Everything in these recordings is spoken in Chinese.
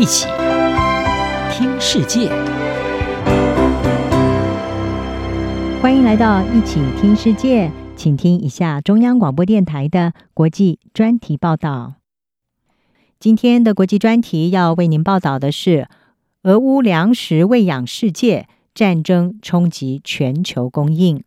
一起听世界，欢迎来到一起听世界，请听一下中央广播电台的国际专题报道。今天的国际专题要为您报道的是：俄乌粮食喂养世界，战争冲击全球供应。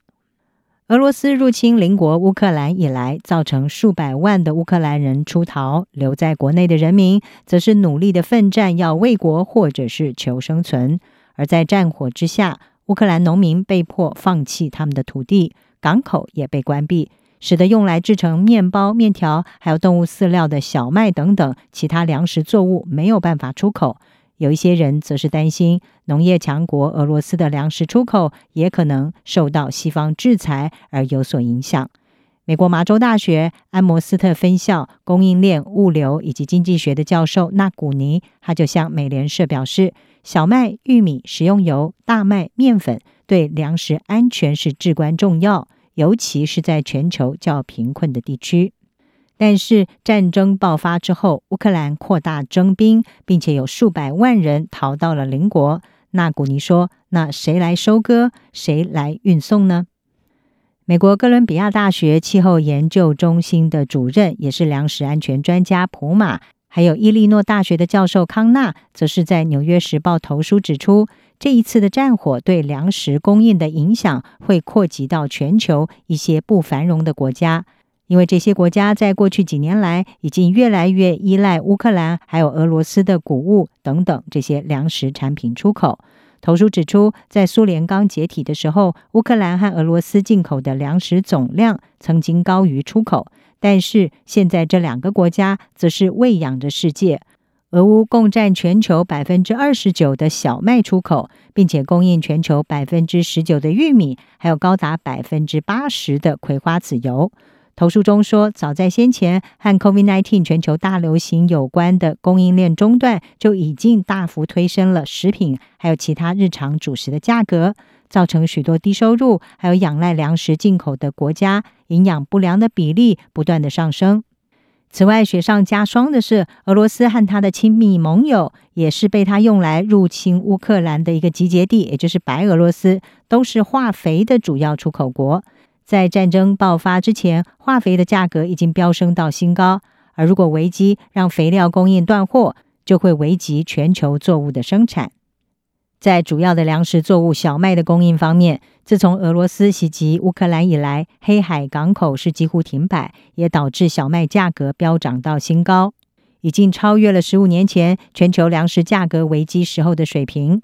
俄罗斯入侵邻国乌克兰以来，造成数百万的乌克兰人出逃，留在国内的人民则是努力的奋战，要为国或者是求生存。而在战火之下，乌克兰农民被迫放弃他们的土地，港口也被关闭，使得用来制成面包、面条，还有动物饲料的小麦等等其他粮食作物没有办法出口。有一些人则是担心，农业强国俄罗斯的粮食出口也可能受到西方制裁而有所影响。美国麻州大学安摩斯特分校供应链、物流以及经济学的教授纳古尼，他就向美联社表示，小麦、玉米、食用油、大麦、面粉对粮食安全是至关重要，尤其是在全球较贫困的地区。但是战争爆发之后，乌克兰扩大征兵，并且有数百万人逃到了邻国。纳古尼说：“那谁来收割？谁来运送呢？”美国哥伦比亚大学气候研究中心的主任，也是粮食安全专家普马，还有伊利诺大学的教授康纳，则是在《纽约时报》投书指出，这一次的战火对粮食供应的影响会扩及到全球一些不繁荣的国家。因为这些国家在过去几年来已经越来越依赖乌克兰还有俄罗斯的谷物等等这些粮食产品出口。投书指出，在苏联刚解体的时候，乌克兰和俄罗斯进口的粮食总量曾经高于出口，但是现在这两个国家则是喂养着世界。俄乌共占全球百分之二十九的小麦出口，并且供应全球百分之十九的玉米，还有高达百分之八十的葵花籽油。投书中说，早在先前和 COVID-19 全球大流行有关的供应链中断，就已经大幅推升了食品还有其他日常主食的价格，造成许多低收入还有仰赖粮食进口的国家营养不良的比例不断的上升。此外，雪上加霜的是，俄罗斯和他的亲密盟友，也是被他用来入侵乌克兰的一个集结地，也就是白俄罗斯，都是化肥的主要出口国。在战争爆发之前，化肥的价格已经飙升到新高。而如果危机让肥料供应断货，就会危及全球作物的生产。在主要的粮食作物小麦的供应方面，自从俄罗斯袭击乌克兰以来，黑海港口是几乎停摆，也导致小麦价格飙涨到新高，已经超越了十五年前全球粮食价格危机时候的水平。《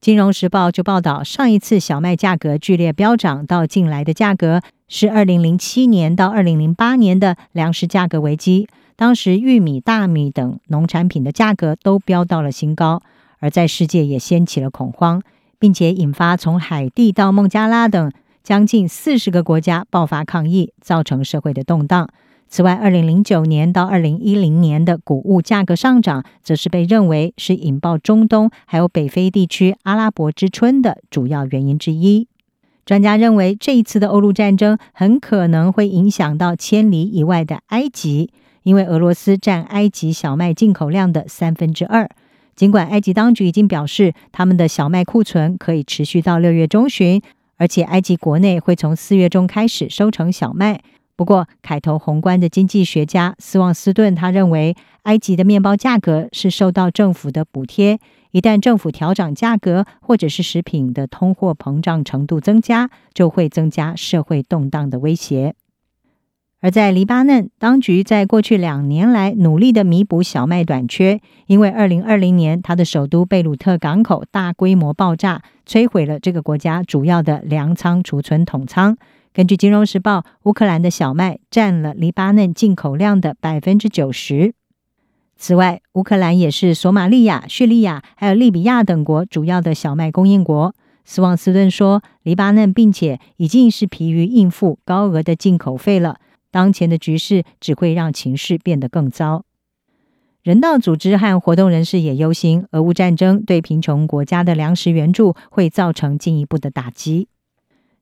金融时报》就报道，上一次小麦价格剧烈飙涨到近来的价格是二零零七年到二零零八年的粮食价格危机，当时玉米、大米等农产品的价格都飙到了新高，而在世界也掀起了恐慌，并且引发从海地到孟加拉等将近四十个国家爆发抗议，造成社会的动荡。此外，二零零九年到二零一零年的谷物价格上涨，则是被认为是引爆中东还有北非地区阿拉伯之春的主要原因之一。专家认为，这一次的欧陆战争很可能会影响到千里以外的埃及，因为俄罗斯占埃及小麦进口量的三分之二。尽管埃及当局已经表示，他们的小麦库存可以持续到六月中旬，而且埃及国内会从四月中开始收成小麦。不过，凯投宏观的经济学家斯旺斯顿他认为，埃及的面包价格是受到政府的补贴，一旦政府调涨价格，或者是食品的通货膨胀程度增加，就会增加社会动荡的威胁。而在黎巴嫩，当局在过去两年来努力的弥补小麦短缺，因为二零二零年他的首都贝鲁特港口大规模爆炸，摧毁了这个国家主要的粮仓储存桶仓。根据《金融时报》，乌克兰的小麦占了黎巴嫩进口量的百分之九十。此外，乌克兰也是索马利亚、叙利亚还有利比亚等国主要的小麦供应国。斯旺斯顿说，黎巴嫩并且已经是疲于应付高额的进口费了。当前的局势只会让情势变得更糟。人道组织和活动人士也忧心，俄乌战争对贫穷国家的粮食援助会造成进一步的打击。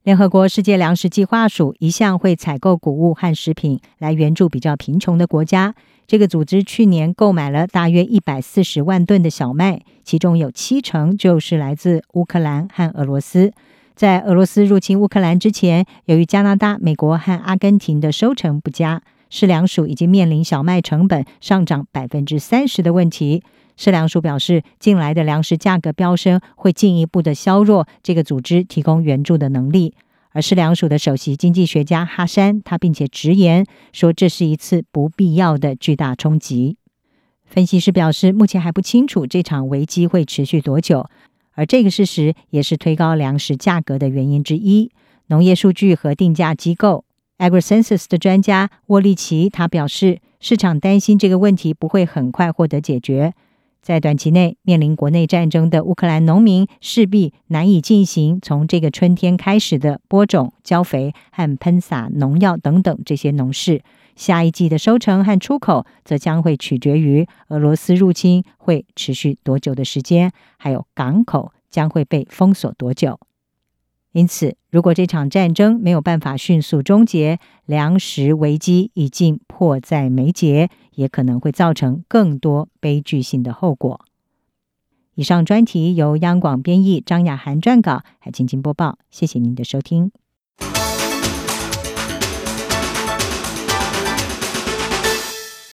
联合国世界粮食计划署一向会采购谷物和食品来援助比较贫穷的国家，这个组织去年购买了大约一百四十万吨的小麦，其中有七成就是来自乌克兰和俄罗斯。在俄罗斯入侵乌克兰之前，由于加拿大、美国和阿根廷的收成不佳，市粮署已经面临小麦成本上涨百分之三十的问题。市粮署表示，近来的粮食价格飙升会进一步的削弱这个组织提供援助的能力。而市粮署的首席经济学家哈山，他并且直言说，这是一次不必要的巨大冲击。分析师表示，目前还不清楚这场危机会持续多久，而这个事实也是推高粮食价格的原因之一。农业数据和定价机构 AgriCensus 的专家沃利奇他表示，市场担心这个问题不会很快获得解决。在短期内，面临国内战争的乌克兰农民势必难以进行从这个春天开始的播种、浇肥和喷洒农药等等这些农事。下一季的收成和出口则将会取决于俄罗斯入侵会持续多久的时间，还有港口将会被封锁多久。因此，如果这场战争没有办法迅速终结，粮食危机已经迫在眉睫，也可能会造成更多悲剧性的后果。以上专题由央广编译，张雅涵撰稿，还请播报。谢谢您的收听。